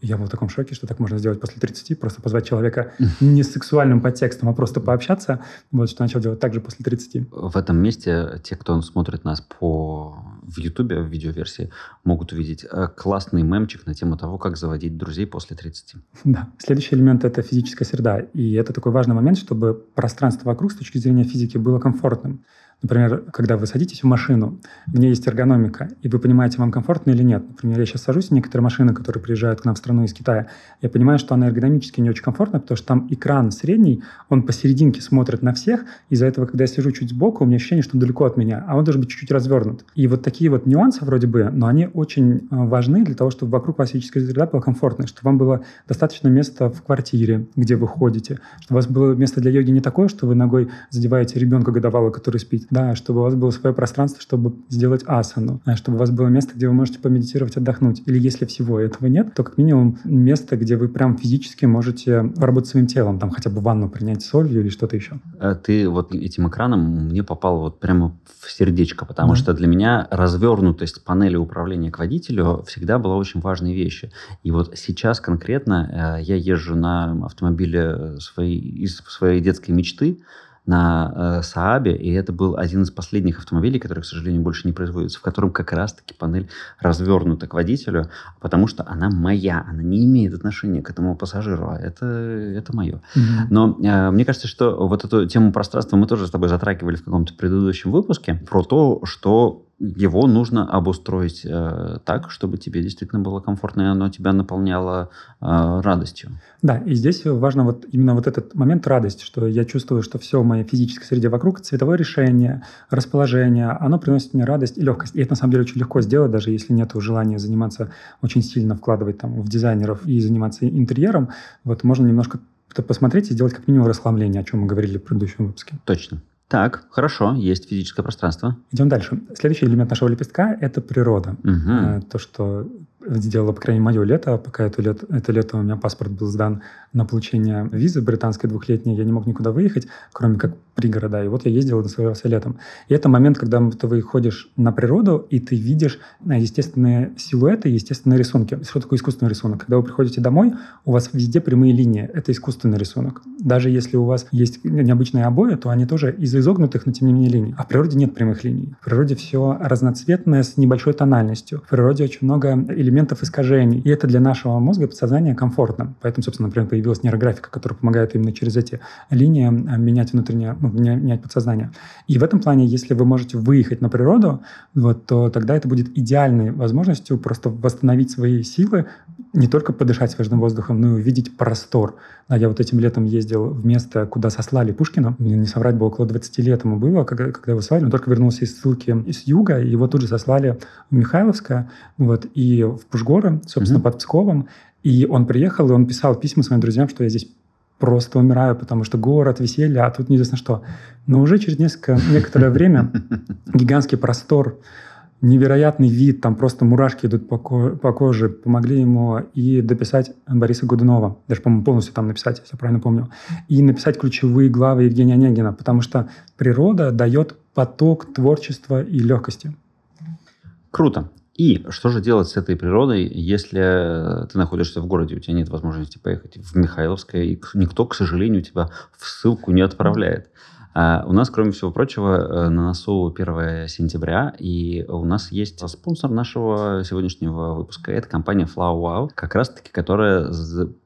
Я был в таком шоке, что так можно сделать после 30, просто позвать человека не с сексуальным подтекстом, а просто пообщаться. Вот что начал делать также после 30. В этом месте те, кто смотрит нас по в Ютубе, в видеоверсии, могут увидеть э, классный мемчик на тему того, как заводить друзей после 30. Да. Следующий элемент – это физическая среда. И это такой важный момент, чтобы пространство вокруг с точки зрения физики было комфортным. Например, когда вы садитесь в машину, в ней есть эргономика, и вы понимаете, вам комфортно или нет. Например, я сейчас сажусь в некоторые машины, которые приезжают к нам в страну из Китая. Я понимаю, что она эргономически не очень комфортна, потому что там экран средний, он посерединке смотрит на всех. Из-за этого, когда я сижу чуть сбоку, у меня ощущение, что он далеко от меня, а он должен быть чуть-чуть развернут. И вот такие вот нюансы вроде бы, но они очень э, важны для того, чтобы вокруг вас физическая среда была комфортной, чтобы вам было достаточно места в квартире, где вы ходите, чтобы у вас было место для йоги не такое, что вы ногой задеваете ребенка годовалого, который спит, да, чтобы у вас было свое пространство, чтобы сделать асану, чтобы у вас было место, где вы можете помедитировать, отдохнуть. Или если всего этого нет, то как минимум место, где вы прям физически можете работать своим телом, там хотя бы ванну принять солью или что-то еще. А ты вот этим экраном мне попал вот прямо в сердечко, потому да. что для меня развернутость панели управления к водителю всегда была очень важной вещью. И вот сейчас конкретно э, я езжу на автомобиле своей, из своей детской мечты, на э, Саабе, и это был один из последних автомобилей, который, к сожалению, больше не производится, в котором как раз-таки панель развернута к водителю, потому что она моя, она не имеет отношения к этому пассажиру, а это, это мое. Mm-hmm. Но э, мне кажется, что вот эту тему пространства мы тоже с тобой затрагивали в каком-то предыдущем выпуске, про то, что его нужно обустроить э, так, чтобы тебе действительно было комфортно, и оно тебя наполняло э, радостью. Да, и здесь важно вот именно вот этот момент радости, что я чувствую, что все в моей физической среде вокруг, цветовое решение, расположение, оно приносит мне радость и легкость. И это на самом деле очень легко сделать, даже если нет желания заниматься очень сильно вкладывать там в дизайнеров и заниматься интерьером. Вот можно немножко посмотреть и сделать как минимум расхламление, о чем мы говорили в предыдущем выпуске. Точно. Так, хорошо, есть физическое пространство. Идем дальше. Следующий элемент нашего лепестка – это природа. Угу. То, что сделало, по крайней мере, мое лето. Пока это лето, это лето у меня паспорт был сдан на получение визы британской двухлетней. Я не мог никуда выехать, кроме как пригорода. И вот я ездил и наслаждался летом. И это момент, когда ты выходишь на природу, и ты видишь э, естественные силуэты, естественные рисунки. Что такое искусственный рисунок? Когда вы приходите домой, у вас везде прямые линии. Это искусственный рисунок. Даже если у вас есть необычные обои, то они тоже из изогнутых, но тем не менее линий. А в природе нет прямых линий. В природе все разноцветное с небольшой тональностью. В природе очень много элементов искажений. И это для нашего мозга подсознания комфортно. Поэтому, собственно, например, появилась нейрографика, которая помогает именно через эти линии э, менять внутреннее, ну, менять подсознание. И в этом плане, если вы можете выехать на природу, вот, то тогда это будет идеальной возможностью просто восстановить свои силы, не только подышать свежим воздухом, но и увидеть простор. Да, я вот этим летом ездил в место, куда сослали Пушкина. Мне не соврать бы, около 20 лет ему было, когда, когда его сослали. Он только вернулся из ссылки из юга, и его тут же сослали в Михайловское, вот, и в Пушгоры, собственно, mm-hmm. под Псковом. И он приехал, и он писал письма своим друзьям, что я здесь просто умираю, потому что город, веселье, а тут неизвестно что. Но уже через несколько, некоторое время гигантский простор, невероятный вид, там просто мурашки идут по, ко- по коже, помогли ему и дописать Бориса Годунова, даже, по-моему, полностью там написать, если я правильно помню, и написать ключевые главы Евгения Онегина, потому что природа дает поток творчества и легкости. Круто. И что же делать с этой природой, если ты находишься в городе, у тебя нет возможности поехать в Михайловское, и никто, к сожалению, тебя в ссылку не отправляет. А у нас, кроме всего прочего, э, на носу 1 сентября, и у нас есть спонсор нашего сегодняшнего выпуска. Это компания Flower Wow, как раз-таки, которая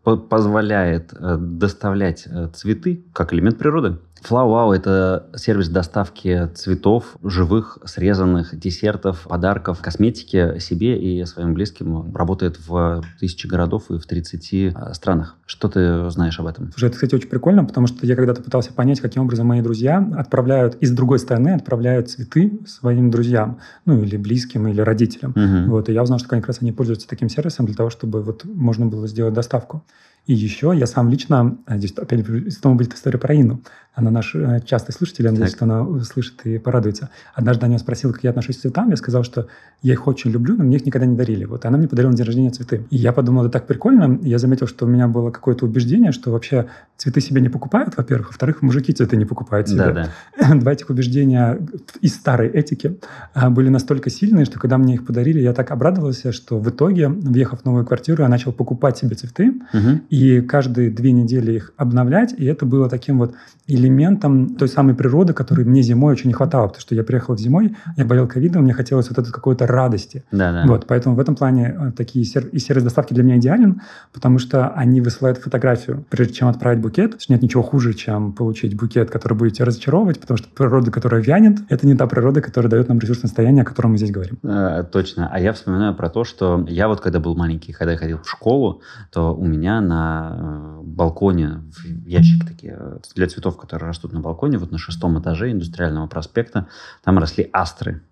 позволяет э, доставлять э, цветы как элемент природы. Flow Wow – это сервис доставки цветов, живых, срезанных, десертов, подарков, косметики себе и своим близким. Работает в тысячи городов и в 30 а, странах. Что ты знаешь об этом? Слушай, это, кстати, очень прикольно, потому что я когда-то пытался понять, каким образом мои друзья отправляют, из другой стороны отправляют цветы своим друзьям, ну, или близким, или родителям. Угу. Вот, и я узнал, что как раз они пользуются таким сервисом для того, чтобы вот можно было сделать доставку. И еще я сам лично, а, здесь опять снова будет история про Инну. Она наш э, частый слушатель, я надеюсь, что она услышит и порадуется. Однажды она спросила, как я отношусь к цветам. Я сказал, что я их очень люблю, но мне их никогда не дарили. Вот она мне подарила на день рождения цветы. И я подумал, это так прикольно. Я заметил, что у меня было какое-то убеждение, что вообще цветы себе не покупают, во-первых. Во-вторых, мужики цветы не покупают себе. Да, да. Два этих убеждения из старой этики а, были настолько сильные, что когда мне их подарили, я так обрадовался, что в итоге, въехав в новую квартиру, я начал покупать себе цветы. Угу. И каждые две недели их обновлять. И это было таким вот элементом той самой природы, которой мне зимой очень не хватало, потому что я приехал зимой, я болел ковидом, мне хотелось вот этой какой-то радости. Да, да. Вот, поэтому в этом плане э, такие сер... и сервис доставки для меня идеален, потому что они высылают фотографию, прежде чем отправить букет. Нет ничего хуже, чем получить букет, который будете разочаровывать, потому что природа, которая вянет, это не та природа, которая дает нам ресурсное состояние, о котором мы здесь говорим. А, точно. А я вспоминаю про то, что я вот когда был маленький, когда я ходил в школу, то у меня на балконе ящик такие э, для цветов, которые растут на балконе, вот на шестом этаже индустриального проспекта, там росли астры.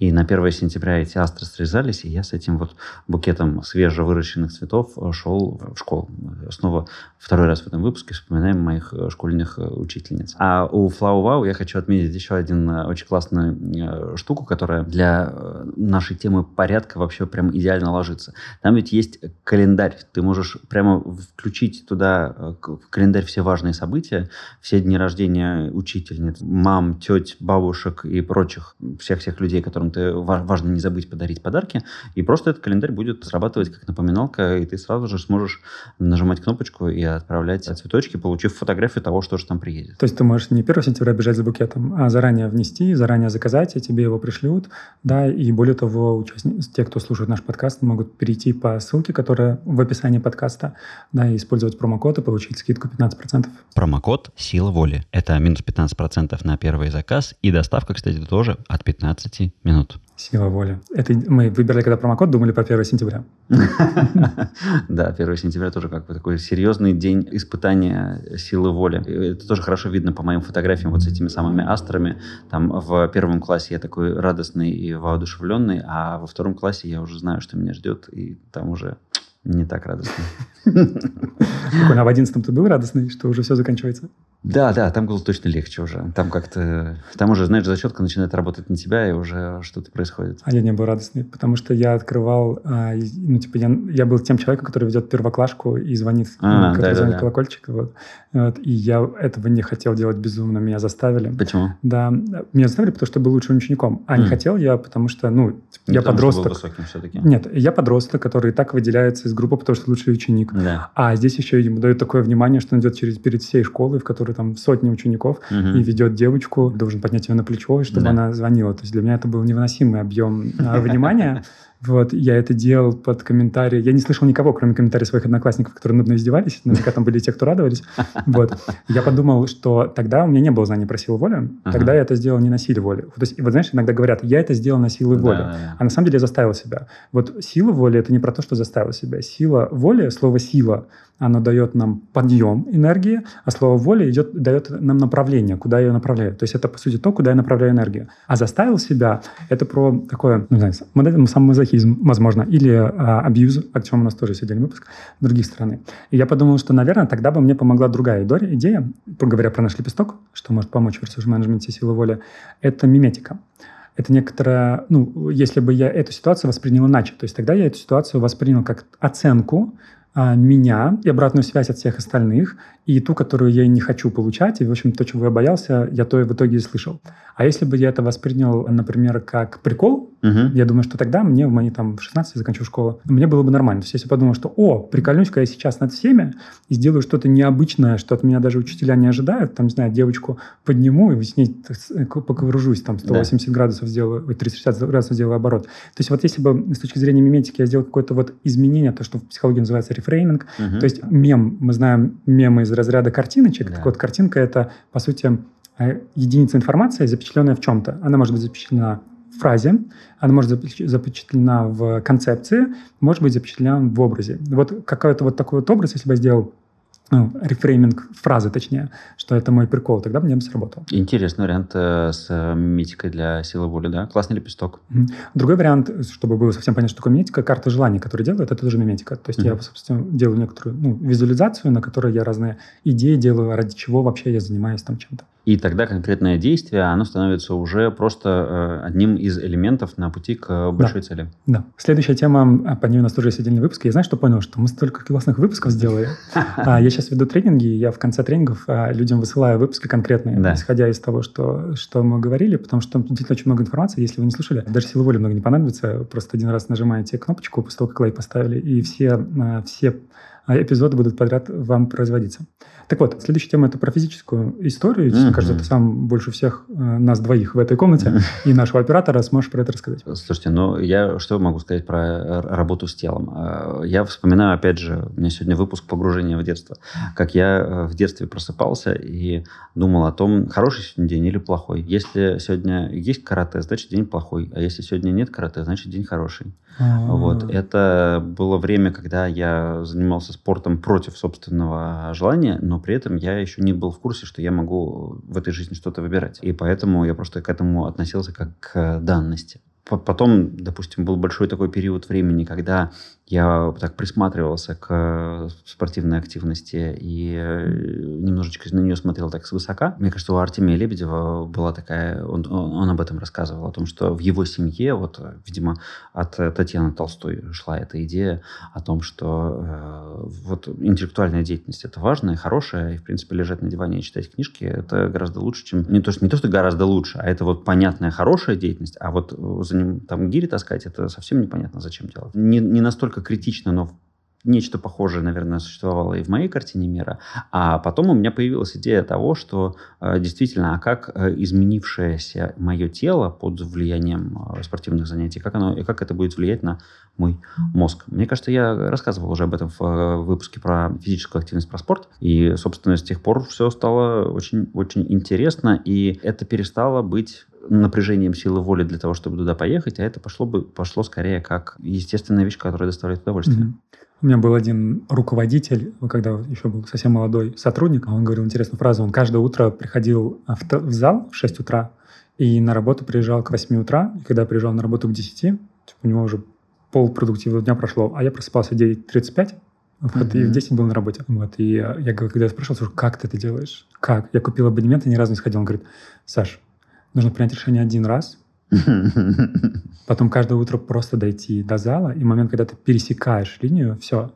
И на 1 сентября эти астры срезались, и я с этим вот букетом свежевыращенных цветов э, шел в школу. Снова второй раз в этом выпуске вспоминаем моих э, школьных э, учительниц. А у Flow Wow я хочу отметить еще один очень классную штуку, которая для нашей темы порядка вообще прям идеально ложится. Там ведь есть календарь. Ты можешь прямо включить туда в календарь все важные события, все дни рождения учительниц, мам, теть, бабушек и прочих, всех-всех людей, которым ты важно не забыть подарить подарки, и просто этот календарь будет срабатывать как напоминалка, и ты сразу же сможешь нажимать кнопочку и отправлять цветочки, получив фотографию того, что же там приедет. То есть ты можешь не 1 сентября бежать за букетом, а заранее внести, заранее заказать, и тебе его пришлют, да, и более того, участники, те, кто слушает наш подкаст, могут перейти по ссылке, которая в описании подкаста, да, и использовать промокод и получить скидку 15%. Промокод «Сила воли». Это минус 15% на первый заказ, и доставка, кстати, тоже от 15 минут минут. Сила воли. Это мы выбирали, когда промокод, думали про 1 сентября. Да, 1 сентября тоже как бы такой серьезный день испытания силы воли. Это тоже хорошо видно по моим фотографиям вот с этими самыми астрами. Там в первом классе я такой радостный и воодушевленный, а во втором классе я уже знаю, что меня ждет, и там уже не так радостно. Прикольно. А в одиннадцатом ты был радостный, что уже все заканчивается? Да, да, там было точно легче уже. Там как-то... Там уже, знаешь, зачетка начинает работать на тебя, и уже что-то происходит. А я не был радостный, потому что я открывал... А, ну, типа, я, я был тем человеком, который ведет первоклашку и звонит, а, ну, который да, звонит да, да. колокольчик. Вот. Вот. И я этого не хотел делать безумно, меня заставили. Почему? Да, меня заставили, потому что был лучшим учеником. А mm. не хотел я, потому что, ну, типа, я потому подросток. Был высоким все-таки. Нет, я подросток, который так выделяется из группы, потому что лучший ученик. Да. А здесь еще ему дают такое внимание, что он идет через, перед всей школой, в которой там сотни учеников, угу. и ведет девочку, должен поднять ее на плечо, чтобы да. она звонила. То есть для меня это был невыносимый объем а, внимания. Вот, я это делал под комментарии. Я не слышал никого, кроме комментариев своих одноклассников, которые над мной издевались. Наверняка там были те, кто радовались. Вот. Я подумал, что тогда у меня не было знаний про силу воли. Тогда я это сделал не на силе воли. То есть, вот знаешь, иногда говорят, я это сделал на силу воли. А на самом деле я заставил себя. Вот сила воли – это не про то, что заставил себя. Сила воли, слово «сила», оно дает нам подъем энергии, а слово воля идет, дает нам направление, куда я ее направляю. То есть это, по сути, то, куда я направляю энергию. А заставил себя – это про такое, ну, не знаю, самомазохизм, возможно, или а, абьюз, о чем у нас тоже отдельный выпуск, с других стороны. И я подумал, что, наверное, тогда бы мне помогла другая идея, говоря про наш лепесток, что может помочь в ресурс-менеджменте силы воли, это миметика это некоторая, ну, если бы я эту ситуацию воспринял иначе, то есть тогда я эту ситуацию воспринял как оценку меня и обратную связь от всех остальных, и ту, которую я не хочу получать, и, в общем, то, чего я боялся, я то и в итоге и слышал. А если бы я это воспринял, например, как прикол, угу. я думаю, что тогда мне, в мои там в 16 я заканчиваю школу, мне было бы нормально. То есть если я подумал, что, о, прикольнусь-ка я сейчас над всеми и сделаю что-то необычное, что от меня даже учителя не ожидают, там, не знаю, девочку подниму и с ней покружусь, там, 180 да. градусов сделаю, 360 градусов сделаю оборот. То есть вот если бы с точки зрения миметики я сделал какое-то вот изменение, то, что в психологии называется рефрейминг, угу. то есть мем, мы знаем мемы из разряда картиночек. Да. Так вот, картинка – это, по сути, э, единица информации, запечатленная в чем-то. Она может быть запечатлена в фразе, она может быть запечатлена в концепции, может быть запечатлена в образе. Вот какой-то вот такой вот образ, если бы я сделал ну, рефрейминг фразы, точнее, что это мой прикол, тогда мне бы сработало. Интересный вариант э, с э, миметикой для силы воли, да? Классный лепесток. Mm-hmm. Другой вариант, чтобы было совсем понятно, что такое миметика, карта желаний, которую делают, это тоже миметика. То есть mm-hmm. я, собственно, делаю некоторую ну, визуализацию, на которой я разные идеи делаю, ради чего вообще я занимаюсь там чем-то. И тогда конкретное действие, оно становится уже просто э, одним из элементов на пути к большой да. цели. Да. Следующая тема, а, по ней у нас тоже есть отдельный выпуск. Я знаю, что понял, что мы столько классных выпусков сделали. А, я сейчас веду тренинги, я в конце тренингов а, людям высылаю выпуски конкретные, исходя из того, что, что мы говорили, потому что там действительно очень много информации. Если вы не слушали, даже силы воли много не понадобится. Просто один раз нажимаете кнопочку после того, как лайк поставили, и все, все эпизоды будут подряд вам производиться. Так вот, следующая тема – это про физическую историю. Mm-hmm. Мне кажется, ты сам больше всех э, нас двоих в этой комнате mm-hmm. и нашего оператора сможешь про это рассказать. Слушайте, ну я что могу сказать про работу с телом? Э, я вспоминаю, опять же, у меня сегодня выпуск погружения в детство. Как я э, в детстве просыпался и думал о том, хороший сегодня день или плохой. Если сегодня есть карате, значит день плохой. А если сегодня нет карате, значит день хороший. А-а-а. Вот. Это было время, когда я занимался спортом против собственного желания, но при этом я еще не был в курсе, что я могу в этой жизни что-то выбирать. И поэтому я просто к этому относился как к данности. Потом, допустим, был большой такой период времени, когда я так присматривался к э, спортивной активности и э, немножечко на нее смотрел так свысока. Мне кажется, у Артемия Лебедева была такая... Он, он об этом рассказывал, о том, что в его семье, вот, видимо, от Татьяны Толстой шла эта идея о том, что э, вот интеллектуальная деятельность – это важно и хорошее, и, в принципе, лежать на диване и читать книжки – это гораздо лучше, чем... Не то, что, не то, что гораздо лучше, а это вот понятная, хорошая деятельность, а вот за ним там гири таскать – это совсем непонятно, зачем делать. Не, не настолько настолько критично, но нечто похожее, наверное, существовало и в моей картине мира. А потом у меня появилась идея того, что э, действительно, а как э, изменившееся мое тело под влиянием э, спортивных занятий, как, оно, и как это будет влиять на мой мозг. Мне кажется, я рассказывал уже об этом в выпуске про физическую активность, про спорт. И, собственно, с тех пор все стало очень, очень интересно. И это перестало быть напряжением силы воли для того, чтобы туда поехать, а это пошло бы пошло скорее как естественная вещь, которая доставляет удовольствие. Mm-hmm. У меня был один руководитель, когда еще был совсем молодой сотрудник, он говорил интересную фразу. Он каждое утро приходил в, зал в 6 утра и на работу приезжал к 8 утра. И когда приезжал на работу к 10, типа, у него уже полпродуктивного дня прошло, а я просыпался в 9.35, Вот, mm-hmm. И в 10 был на работе. Вот, и я, когда я спрашивал, как ты это делаешь? Как? Я купил абонемент и ни разу не сходил. Он говорит, Саш, нужно принять решение один раз, потом каждое утро просто дойти до зала, и момент, когда ты пересекаешь линию, все,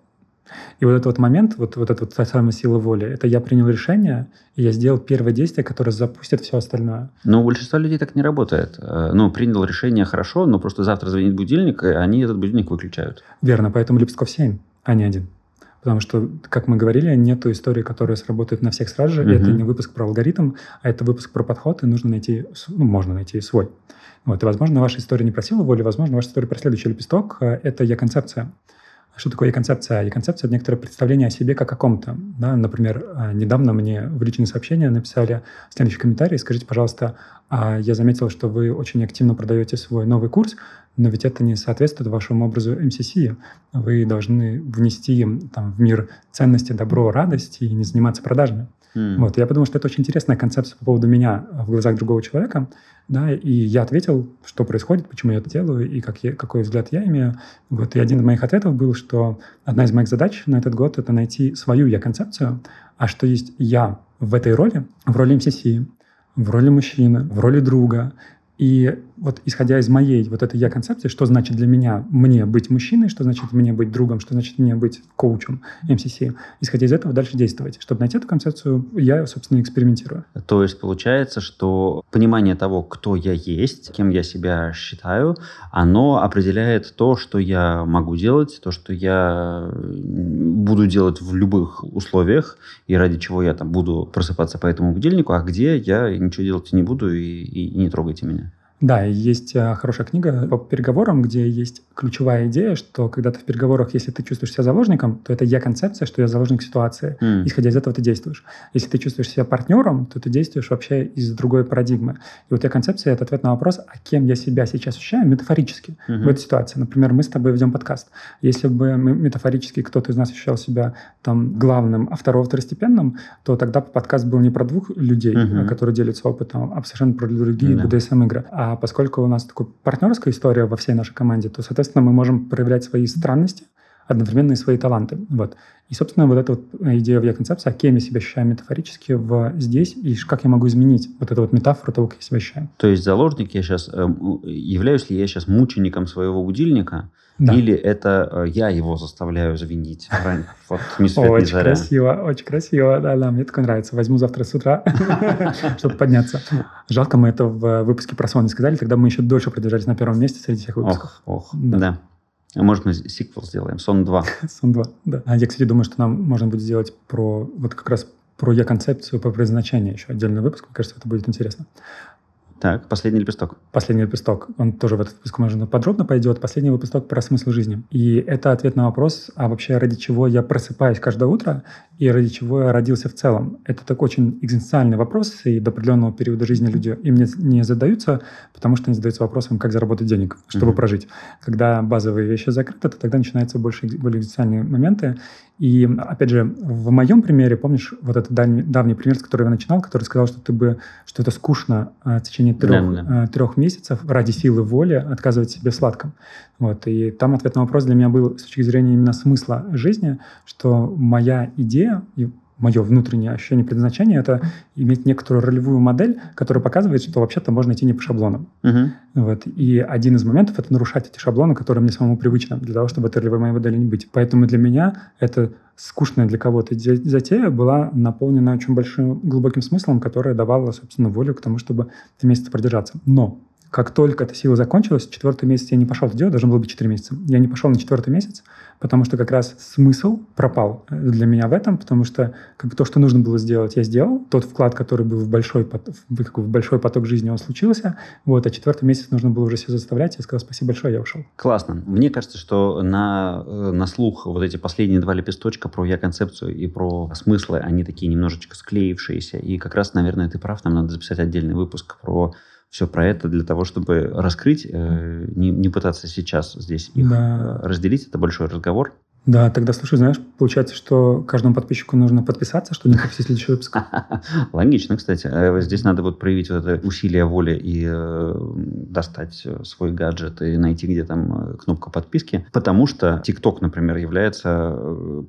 и вот этот вот момент, вот, вот эта вот та самая сила воли, это я принял решение, и я сделал первое действие, которое запустит все остальное. Но у большинства людей так не работает. Э, ну, принял решение хорошо, но просто завтра звонит будильник, и они этот будильник выключают. Верно, поэтому Лепестков 7, а не один. Потому что, как мы говорили, нет истории, которая сработает на всех сразу же. Uh-huh. Это не выпуск про алгоритм, а это выпуск про подход, и нужно найти, ну, можно найти свой. Вот, и, возможно, ваша история не про силу воли, возможно, ваша история про следующий лепесток. Э, это я-концепция. Что такое e-концепция? E-концепция – это некоторое представление о себе как о ком-то. Да? Например, а, недавно мне в личные сообщения написали следующий комментарий. Скажите, пожалуйста, а я заметил, что вы очень активно продаете свой новый курс, но ведь это не соответствует вашему образу MCC. Вы должны внести там, в мир ценности, добро, радость и не заниматься продажами. Mm. Вот, я подумал, что это очень интересная концепция по поводу меня в глазах другого человека, да, и я ответил, что происходит, почему я это делаю и как я, какой взгляд я имею. Вот, и один из моих ответов был, что одна из моих задач на этот год — это найти свою я-концепцию, а что есть я в этой роли, в роли МСС, в роли мужчины, в роли друга, и вот исходя из моей вот этой я-концепции, что значит для меня мне быть мужчиной, что значит мне быть другом, что значит мне быть коучем МСС, исходя из этого дальше действовать. Чтобы найти эту концепцию, я, собственно, экспериментирую. То есть получается, что понимание того, кто я есть, кем я себя считаю, оно определяет то, что я могу делать, то, что я буду делать в любых условиях, и ради чего я там буду просыпаться по этому будильнику, а где я ничего делать не буду, и, и, и не трогайте меня. Да, есть э, хорошая книга по переговорам, где есть ключевая идея, что когда ты в переговорах, если ты чувствуешь себя заложником, то это я-концепция, что я заложник ситуации. Mm. Исходя из этого ты действуешь. Если ты чувствуешь себя партнером, то ты действуешь вообще из другой парадигмы. И вот я-концепция — это ответ на вопрос, а кем я себя сейчас ощущаю метафорически mm-hmm. в этой ситуации. Например, мы с тобой ведем подкаст. Если бы мы, метафорически кто-то из нас ощущал себя там главным, а второго второстепенным, то тогда подкаст был не про двух людей, mm-hmm. которые делятся опытом, а совершенно про другие mm-hmm. BDSM-игры. А поскольку у нас такая партнерская история во всей нашей команде, то, соответственно, мы можем проявлять свои странности, одновременно и свои таланты. Вот. И, собственно, вот эта вот идея в я-концепции, а кем я себя ощущаю метафорически в здесь, и как я могу изменить вот эту вот метафору того, как я себя ощущаю. То есть заложник я сейчас, э, являюсь ли я сейчас мучеником своего будильника, да. Или это э, я его заставляю звенить. Вот ни свет, Очень заря. красиво, очень красиво. Да, да, мне такое нравится. Возьму завтра с утра, чтобы подняться. Жалко, мы это в выпуске про сон не сказали, тогда мы еще дольше продержались на первом месте среди всех выпусков. Ох, ох, да. А может, мы сиквел сделаем, Сон 2. Сон 2, да. А я, кстати, думаю, что нам можно будет сделать про вот как раз про я-концепцию, про предназначение еще отдельный выпуск. Мне кажется, это будет интересно. Так, последний лепесток. Последний лепесток. Он тоже в этот выпуск, можно подробно пойдет. Последний выпуск про смысл жизни. И это ответ на вопрос, а вообще ради чего я просыпаюсь каждое утро и ради чего я родился в целом. Это такой очень экзистенциальный вопрос, и до определенного периода жизни люди им не, не задаются, потому что они задаются вопросом, как заработать денег, чтобы mm-hmm. прожить. Когда базовые вещи закрыты, то тогда начинаются больше, более экзистенциальные моменты. И, опять же, в моем примере, помнишь, вот этот давний, давний пример, с которого я начинал, который сказал, что ты бы, что это скучно а, в течение трех, да, да. трех месяцев ради силы воли отказывать себе в сладком. Вот. И там ответ на вопрос для меня был с точки зрения именно смысла жизни, что моя идея, мое внутреннее ощущение предназначения, это иметь некоторую ролевую модель, которая показывает, что вообще-то можно идти не по шаблонам. Uh-huh. Вот. И один из моментов — это нарушать эти шаблоны, которые мне самому привычны, для того, чтобы этой ролевой модели не быть. Поэтому для меня это скучная для кого-то затея была наполнена очень большим глубоким смыслом, которая давала, собственно, волю к тому, чтобы это месяц продержаться. Но как только эта сила закончилась, четвертый месяц я не пошел это делать, должно было быть четыре месяца. Я не пошел на четвертый месяц, потому что как раз смысл пропал для меня в этом, потому что как то, что нужно было сделать, я сделал. Тот вклад, который был в большой, в большой поток жизни, он случился. Вот, а четвертый месяц нужно было уже все заставлять. Я сказал спасибо большое, я ушел. Классно. Мне кажется, что на, э, на слух вот эти последние два лепесточка про я-концепцию и про смыслы, они такие немножечко склеившиеся. И как раз, наверное, ты прав, нам надо записать отдельный выпуск про все про это для того, чтобы раскрыть, э, не, не пытаться сейчас здесь их да. разделить. Это большой разговор. Да, тогда, слушай, знаешь, получается, что каждому подписчику нужно подписаться, чтобы не пропустить следующий выпуск. Логично, кстати. Э, здесь надо вот проявить вот это усилие воли и э, достать э, свой гаджет и найти, где там кнопка подписки. Потому что TikTok, например, является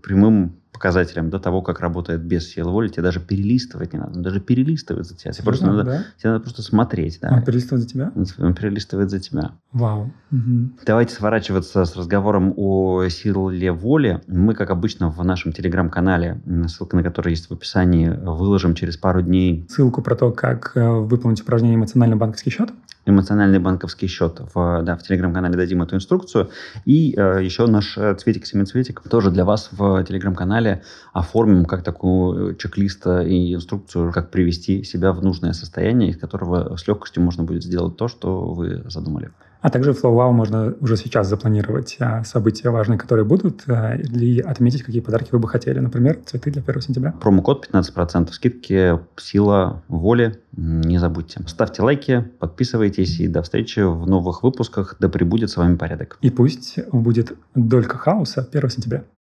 прямым показателем до того, как работает без силы воли, тебе даже перелистывать не надо. Он даже перелистывает за тебя. Тебе, просто надо, да? тебе надо просто смотреть. Да. Он перелистывает за тебя? Он перелистывает за тебя. Вау. Угу. Давайте сворачиваться с разговором о силе воли. Мы, как обычно, в нашем телеграм-канале, ссылка на который есть в описании, выложим через пару дней. Ссылку про то, как э, выполнить упражнение «Эмоциональный банковский счет» эмоциональный банковский счет. В, да, в телеграм-канале дадим эту инструкцию. И э, еще наш э, цветик, семицветик тоже для вас в телеграм-канале оформим как такую чек-лист и инструкцию, как привести себя в нужное состояние, из которого с легкостью можно будет сделать то, что вы задумали. А также в FlowWow можно уже сейчас запланировать а, события важные, которые будут, а, и отметить, какие подарки вы бы хотели. Например, цветы для 1 сентября. Промокод 15% скидки, сила воли. Не забудьте. Ставьте лайки, подписывайтесь и до встречи в новых выпусках. Да пребудет с вами порядок. И пусть будет долька хаоса 1 сентября.